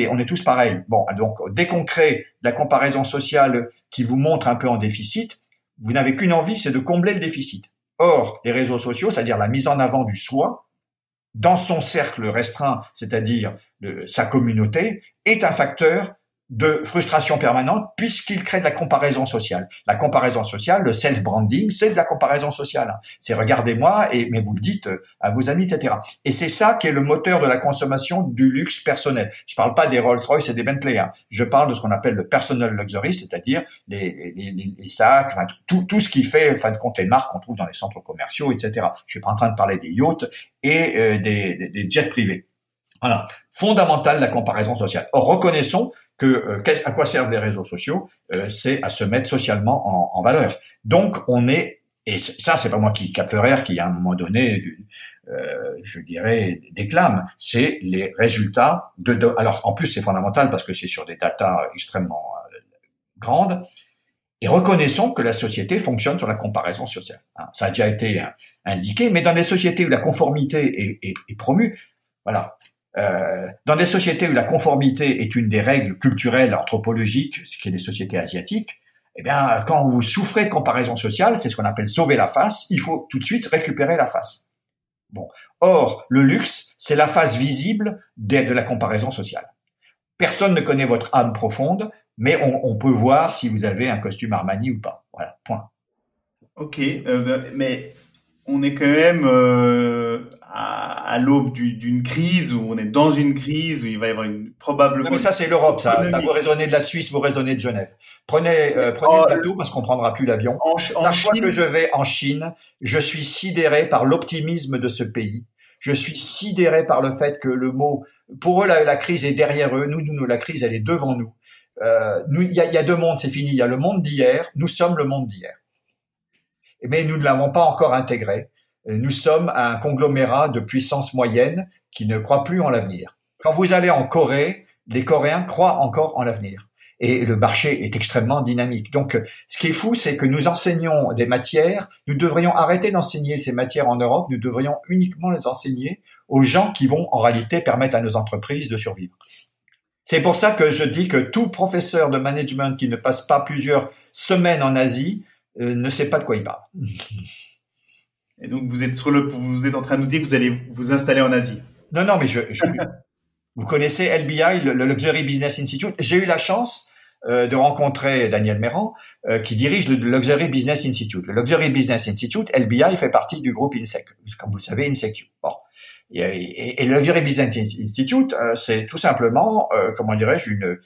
on est tous pareils. Bon, donc dès qu'on crée la comparaison sociale qui vous montre un peu en déficit, vous n'avez qu'une envie, c'est de combler le déficit. Or, les réseaux sociaux, c'est-à-dire la mise en avant du soi, dans son cercle restreint, c'est-à-dire sa communauté, est un facteur de frustration permanente puisqu'il crée de la comparaison sociale. La comparaison sociale, le self-branding, c'est de la comparaison sociale. C'est regardez-moi et mais vous le dites euh, à vos amis, etc. Et c'est ça qui est le moteur de la consommation du luxe personnel. Je parle pas des Rolls-Royce et des Bentley. Hein. Je parle de ce qu'on appelle le personal luxury, c'est-à-dire les, les, sacs, tout, ce qui fait, fin de compte, les marques qu'on trouve dans les centres commerciaux, etc. Je suis pas en train de parler des yachts et euh, des, des, des jets privés. Voilà, fondamental la comparaison sociale. Or, reconnaissons que euh, à quoi servent les réseaux sociaux euh, C'est à se mettre socialement en, en, valeur. Donc on est et ça c'est pas moi qui Capferrer qui à un moment donné euh, je dirais déclame, c'est les résultats de, alors en plus c'est fondamental parce que c'est sur des datas extrêmement euh, grandes et reconnaissons que la société fonctionne sur la comparaison sociale. Hein. Ça a déjà été indiqué, mais dans les sociétés où la conformité est, est, est promue, voilà, Euh, dans des sociétés où la conformité est une des règles culturelles, anthropologiques, ce qui est des sociétés asiatiques, eh bien, quand vous souffrez de comparaison sociale, c'est ce qu'on appelle sauver la face, il faut tout de suite récupérer la face. Bon. Or, le luxe, c'est la face visible de, de la comparaison sociale. Personne ne connaît votre âme profonde, mais on, peut voir si vous avez un costume Armani ou pas. Voilà, point. Ok, euh, mais on est quand même euh, à, à l'aube d'une crise où on est dans une crise où il va y avoir une probablement. mais ça c'est l'Europe, ça. Vous raisonnez de la Suisse, vous raisonnez de Genève. Prenez, euh, prenez oh, le bateau parce qu'on prendra plus l'avion. Chaque fois que je vais en Chine, je suis sidéré par l'optimisme de ce pays. Je suis sidéré par le fait que le mot, pour eux la, la crise est derrière eux, nous, nous la crise elle est devant nous. Euh, nous, il y a, y a deux mondes, c'est fini. Il y a le monde d'hier. Nous sommes le monde d'hier mais nous ne l'avons pas encore intégré. Nous sommes un conglomérat de puissances moyennes qui ne croient plus en l'avenir. Quand vous allez en Corée, les Coréens croient encore en l'avenir. Et le marché est extrêmement dynamique. Donc, ce qui est fou, c'est que nous enseignons des matières. Nous devrions arrêter d'enseigner ces matières en Europe. Nous devrions uniquement les enseigner aux gens qui vont en réalité permettre à nos entreprises de survivre. C'est pour ça que je dis que tout professeur de management qui ne passe pas plusieurs semaines en Asie euh, ne sait pas de quoi il parle. Et donc vous êtes vous êtes en train de nous dire que vous allez vous installer en Asie. Non, non, mais je, vous connaissez LBI, le, Luxury Business Institute. J'ai eu la chance euh, de rencontrer Daniel Méran, euh, qui dirige le Luxury Business Institute. Le Luxury Business Institute, LBI, fait partie du groupe INSEC, comme vous le savez, INSEC. Bon. Et, le Luxury Business Institute, euh, c'est tout simplement, comment dirais-je, une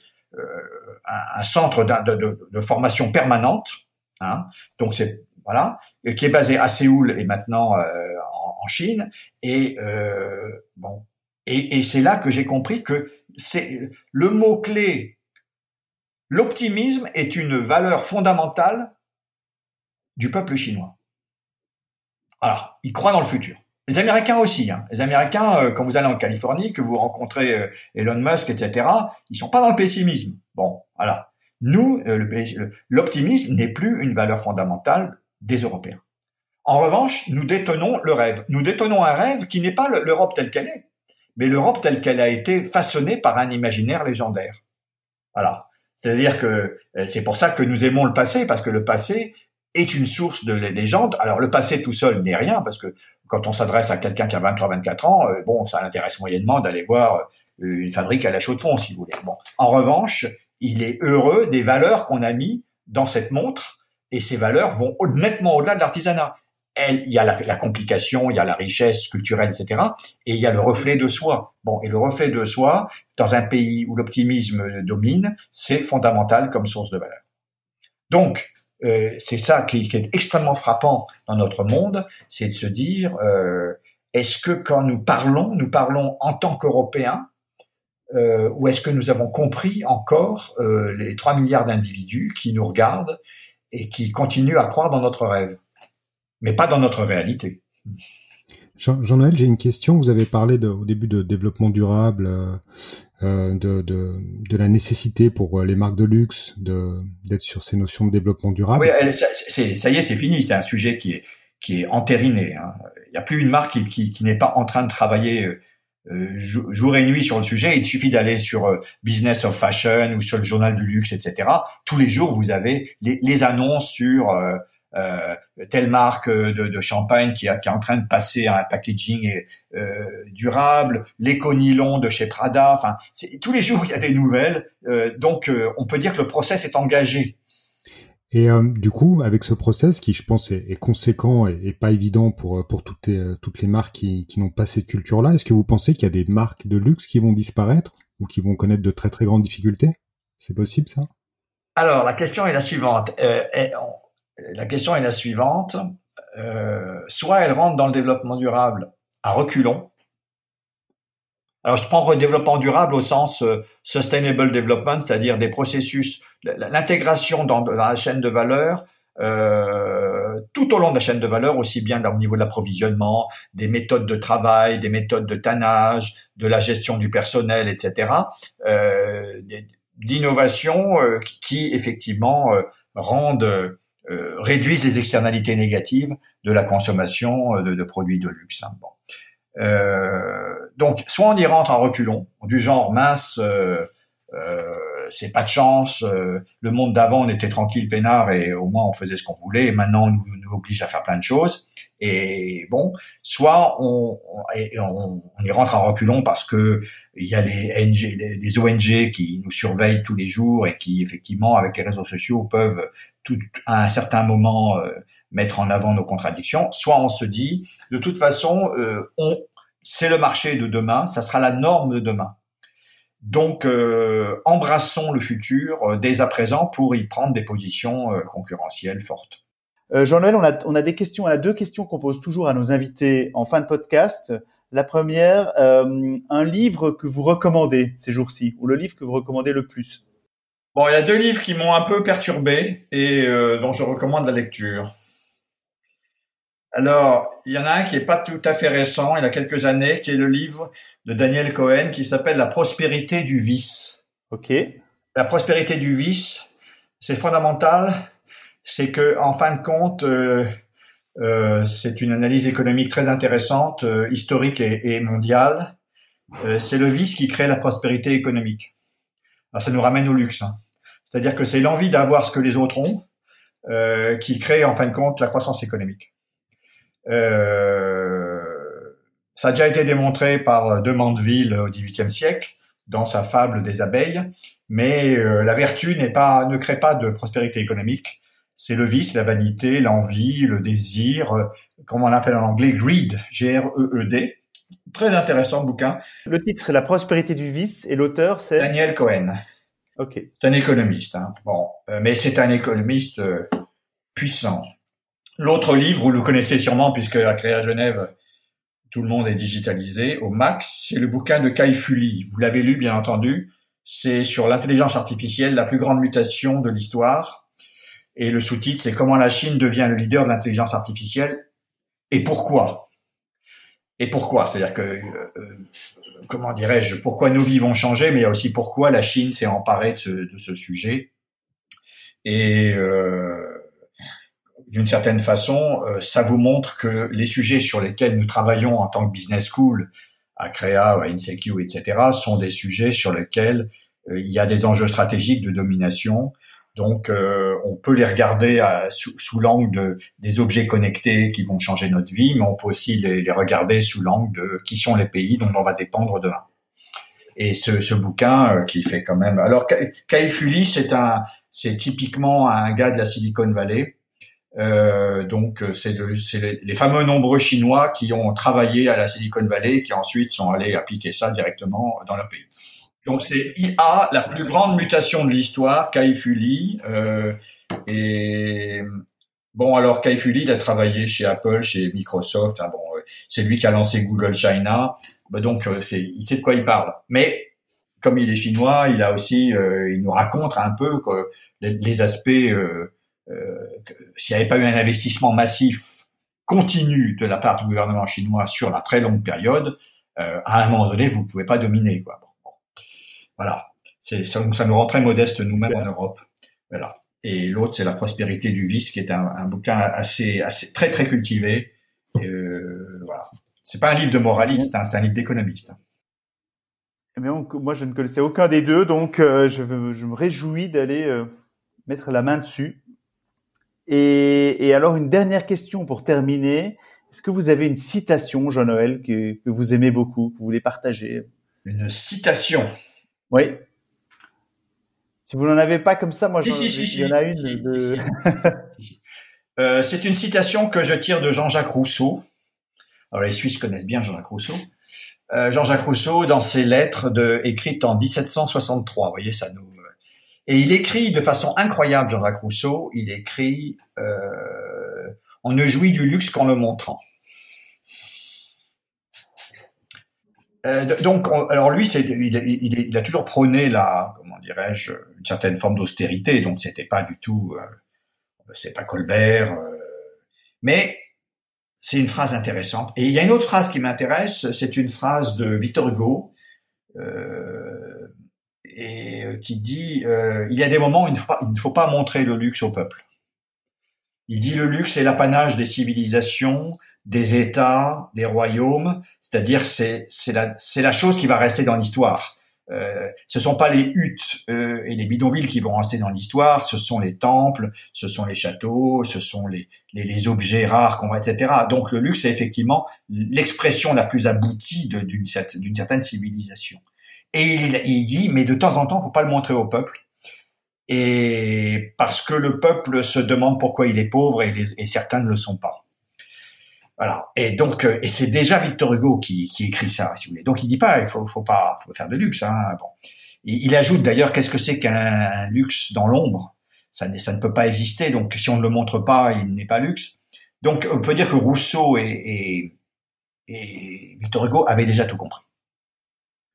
un, centre de, formation permanente Hein Donc c'est voilà, qui est basé à Séoul et maintenant euh, en, en, Chine. Et euh, bon, et, et c'est là que j'ai compris que c'est le mot clé. L'optimisme est une valeur fondamentale du peuple chinois. Alors, ils croient dans le futur. Les Américains aussi. Hein. Les Américains, euh, quand vous allez en Californie, que vous rencontrez euh, Elon Musk, etc., ils sont pas dans le pessimisme. Bon, voilà. Nous, euh, l'optimisme n'est plus une valeur fondamentale des Européens. En revanche, nous détenons le rêve. Nous détenons un rêve qui n'est pas l'Europe telle qu'elle est, mais l'Europe telle qu'elle a été façonnée par un imaginaire légendaire. Voilà. C'est-à-dire que euh, c'est pour ça que nous aimons le passé, parce que le passé est une source de légende. Alors le passé tout seul n'est rien, parce que quand on s'adresse à quelqu'un qui a 23-24 ans, euh, bon, ça l'intéresse moyennement d'aller voir une fabrique à la chaux de fond, si vous voulez. Bon. En revanche, il est heureux des valeurs qu'on a mis dans cette montre, et ces valeurs vont nettement au-delà de l'artisanat. il y a la, complication, il y a la richesse culturelle, etc. Et il y a le reflet de soi. Bon, et le reflet de soi, dans un pays où l'optimisme domine, c'est fondamental comme source de valeur. Donc, euh, c'est ça qui, est extrêmement frappant dans notre monde, c'est de se dire, euh, est-ce que quand nous parlons, nous parlons en tant qu'Européens, euh, ou est-ce que nous avons compris encore euh, les 3 milliards d'individus qui nous regardent et qui continuent à croire dans notre rêve, mais pas dans notre réalité Jean-Noël, j'ai une question. Vous avez parlé de, au début de développement durable, euh, euh de, de, de, la nécessité pour les marques de luxe d'être sur ces notions de développement durable. Oui, ça, ça y est, c'est fini. C'est un sujet qui est, qui est entériné. Hein. Il n'y a plus une marque qui, qui, qui n'est pas en train de travailler euh, jour et nuit sur le sujet. Il suffit d'aller sur euh, Business of Fashion ou sur le Journal du Luxe, etc. Tous les jours, vous avez les, annonces sur euh, euh, telle marque de, de champagne qui, a, qui, est en train de passer à un packaging euh, durable, l'éco-nylon de chez Prada. Enfin, tous les jours il y a des nouvelles. Euh, donc, on peut dire que le process est engagé. Et euh, du coup, avec ce process qui, je pense, est, est conséquent et, pas évident pour euh, pour toutes les, euh, toutes les marques qui, qui n'ont pas cette culture-là, est-ce que vous pensez qu'il y a des marques de luxe qui vont disparaître ou qui vont connaître de très très grandes difficultés? C'est possible ça? Alors la question est la suivante. Euh, la question est la suivante. Euh, soit elles rentrent dans le développement durable à reculons, alors, je prends développement durable au sens euh, sustainable development, c'est-à-dire des processus, l'intégration dans, la chaîne de valeur euh, tout au long de la chaîne de valeur, aussi bien au niveau de l'approvisionnement, des méthodes de travail, des méthodes de tannage, de la gestion du personnel, etc. Euh, d'innovation euh, qui effectivement euh, rendent réduisent les externalités négatives de la consommation de, produits de luxe. Hein. Bon. Donc, soit on y rentre en reculons, du genre mince, euh, euh, c'est pas de chance. Euh, le monde d'avant, on était tranquille, peinard, et au moins on faisait ce qu'on voulait. Et maintenant, on nous, oblige à faire plein de choses. Et bon, soit on, on, on, y rentre en reculons parce que il y a les, NG, les, ONG qui nous surveillent tous les jours et qui effectivement, avec les réseaux sociaux, peuvent tout, à un certain moment euh, mettre en avant nos contradictions. Soit on se dit, de toute façon, euh, on, c'est le marché de demain, ça sera la norme de demain. Donc, euh, embrassons le futur euh, dès à présent pour y prendre des positions euh, concurrentielles fortes. Jean-Noël, on a, on a des questions, on a deux questions qu'on pose toujours à nos invités en fin de podcast. La première, un livre que vous recommandez ces jours-ci, ou le livre que vous recommandez le plus? Bon, il y a deux livres qui m'ont un peu perturbé et dont je recommande la lecture. Alors, il y en a un qui est pas tout à fait récent, il y a quelques années, qui est le livre de Daniel Cohen qui s'appelle La prospérité du vice. Ok. La prospérité du vice, c'est fondamental. C'est que, en fin de compte, euh, euh, c'est une analyse économique très intéressante, euh, historique et, et mondiale. Euh, c'est le vice qui crée la prospérité économique. Alors, ça nous ramène au luxe. Hein. C'est-à-dire que c'est l'envie d'avoir ce que les autres ont euh, qui crée, en fin de compte, la croissance économique. Euh, ça a déjà été démontré par De Mandeville au XVIIIe siècle dans sa fable des abeilles, mais euh, la vertu n'est pas, ne crée pas de prospérité économique. C'est le vice, la vanité, l'envie, le désir, euh, comme on l'appelle en anglais, greed, G-R-E-E-D. Très intéressant bouquin. Le titre, c'est La prospérité du vice, et l'auteur, c'est Daniel Cohen. Ok. C'est un économiste, hein. bon, euh, mais c'est un économiste puissant. L'autre livre, vous le connaissez sûrement puisque a créé à Genève tout le monde est digitalisé au max. C'est le bouquin de Kai Fuli. Vous l'avez lu, bien entendu. C'est sur l'intelligence artificielle, la plus grande mutation de l'histoire. Et le sous-titre, c'est comment la Chine devient le leader de l'intelligence artificielle et pourquoi. Et pourquoi C'est-à-dire que, euh, euh, comment dirais-je, pourquoi nos vies vont changer, mais aussi pourquoi la Chine s'est emparée de ce, de ce sujet. Et euh, d'une certaine façon, euh, ça vous montre que les sujets sur lesquels nous travaillons en tant que business school, à Créa, à InSecure, etc., sont des sujets sur lesquels euh, il y a des enjeux stratégiques de domination. Donc, euh, on peut les regarder sous, l'angle de, des objets connectés qui vont changer notre vie, mais on peut aussi les, regarder sous l'angle de qui sont les pays dont on va dépendre demain. Et ce, ce bouquin qui fait quand même. Alors, Kai Fuli, c'est un, c'est typiquement un gars de la Silicon Valley euh, donc euh, c'est les, fameux nombreux Chinois qui ont travaillé à la Silicon Valley, qui ensuite sont allés appliquer ça directement dans leur pays. Donc c'est IA, la plus grande mutation de l'histoire, Kai Fu Lee. Euh, et bon, alors Kai Fu Lee, il a travaillé chez Apple, chez Microsoft. Hein, bon, euh, c'est lui qui a lancé Google China. Bah, donc c'est, il sait de quoi il parle. Mais comme il est chinois, il a aussi, il nous raconte un peu les, les, aspects euh, s'il n'y avait pas eu un investissement massif continu de la part du gouvernement chinois sur la très longue période, euh, à un moment donné, vous ne pouvez pas dominer. Quoi. Voilà. Ça, nous rend très modestes nous-mêmes en Europe. Voilà. Et l'autre, c'est La prospérité du vice, qui est un, bouquin assez, assez, très, très cultivé. Euh, voilà. C'est pas un livre de moraliste, hein, c'est un livre d'économiste. Mais eh moi, je ne connaissais aucun des deux, donc euh, je, me réjouis d'aller euh, mettre la main dessus. Et, et, alors, une dernière question pour terminer. Est-ce que vous avez une citation, Jean-Noël, que, que, vous aimez beaucoup, que vous voulez partager? Une citation Oui. Si vous n'en avez pas comme ça, moi, si, si, si, il y en a une. De... euh, C'est une citation que je tire de Jean-Jacques Rousseau. Alors, les Suisses connaissent bien Jean-Jacques Rousseau. Euh, Jean-Jacques Rousseau, dans ses lettres de, écrites en 1763, vous voyez, ça nous et il écrit de façon incroyable, Jean-Jacques Rousseau, il écrit euh, On ne jouit du luxe qu'en le montrant. Euh, donc, alors lui, il, a toujours prôné la, comment dirais-je, une certaine forme d'austérité. Donc, c'était pas du tout, euh, c'est pas Colbert, euh, mais c'est une phrase intéressante. Et il y a une autre phrase qui m'intéresse, c'est une phrase de Victor Hugo. Et euh, qui dit euh, il y a des moments où il ne, faut pas, montrer le luxe au peuple. Il dit le luxe est l'apanage des civilisations, des États, des royaumes, c'est-à-dire c'est c'est la c'est la chose qui va rester dans l'histoire. Euh, ce sont pas les huttes euh, et les bidonvilles qui vont rester dans l'histoire, ce sont les temples, ce sont les châteaux, ce sont les, les, les objets rares qu'on voit, etc. Donc le luxe est effectivement l'expression la plus aboutie d'une certaine civilisation. Et il, il, dit, mais de temps en temps, faut pas le montrer au peuple. Et parce que le peuple se demande pourquoi il est pauvre et, et certains ne le sont pas. Voilà. Et donc, euh, et c'est déjà Victor Hugo qui, qui, écrit ça, si vous voulez. Donc, il dit pas, il faut, faut pas faut faire de luxe. Hein. Bon. il ajoute d'ailleurs, qu'est-ce que c'est qu'un luxe dans l'ombre? Ça, ça ne peut pas exister. Donc, si on ne le montre pas, il n'est pas luxe. Donc, on peut dire que Rousseau et, et, et Victor Hugo avaient déjà tout compris.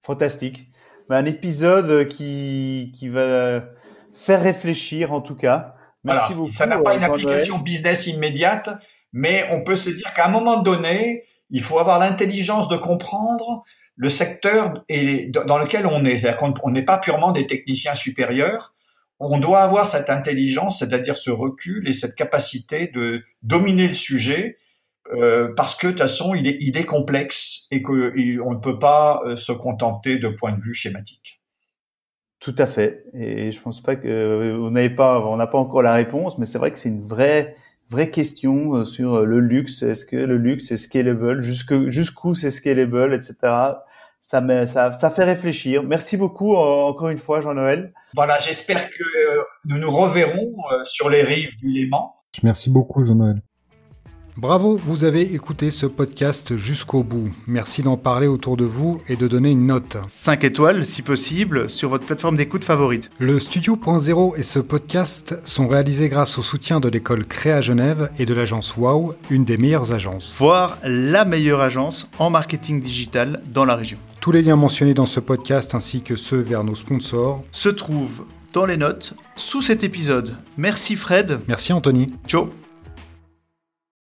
Fantastique. Un épisode qui, qui va faire réfléchir, en tout cas. Merci beaucoup. Ça n'a pas une euh, application business immédiate, mais on peut se dire qu'à un moment donné, il faut avoir l'intelligence de comprendre le secteur et dans lequel on est. C'est-à-dire qu'on n'est pas purement des techniciens supérieurs. On doit avoir cette intelligence, c'est-à-dire ce recul et cette capacité de dominer le sujet, euh, parce que de toute façon, il est, il est complexe et qu'on ne peut pas euh, se contenter de points de vue schématiques. Tout à fait. Et je pense pas que euh, on n'avait pas, on n'a pas encore la réponse, mais c'est vrai que c'est une vraie vraie question euh, sur le luxe. Est-ce que le luxe est scalable? Jusque jusqu'où c'est scalable, etc. Ça, met, ça, ça fait réfléchir. Merci beaucoup encore une fois, Jean-Noël. Voilà, j'espère que nous nous reverrons sur les rives du Léman. Merci beaucoup, Jean-Noël. Bravo, vous avez écouté ce podcast jusqu'au bout. Merci d'en parler autour de vous et de donner une note. 5 étoiles, si possible, sur votre plateforme d'écoute favorite. Le Studio Point Zéro et ce podcast sont réalisés grâce au soutien de l'école Créa Genève et de l'agence Wow, une des meilleures agences. Voire la meilleure agence en marketing digital dans la région. Tous les liens mentionnés dans ce podcast ainsi que ceux vers nos sponsors se trouvent dans les notes sous cet épisode. Merci Fred. Merci Anthony. Ciao.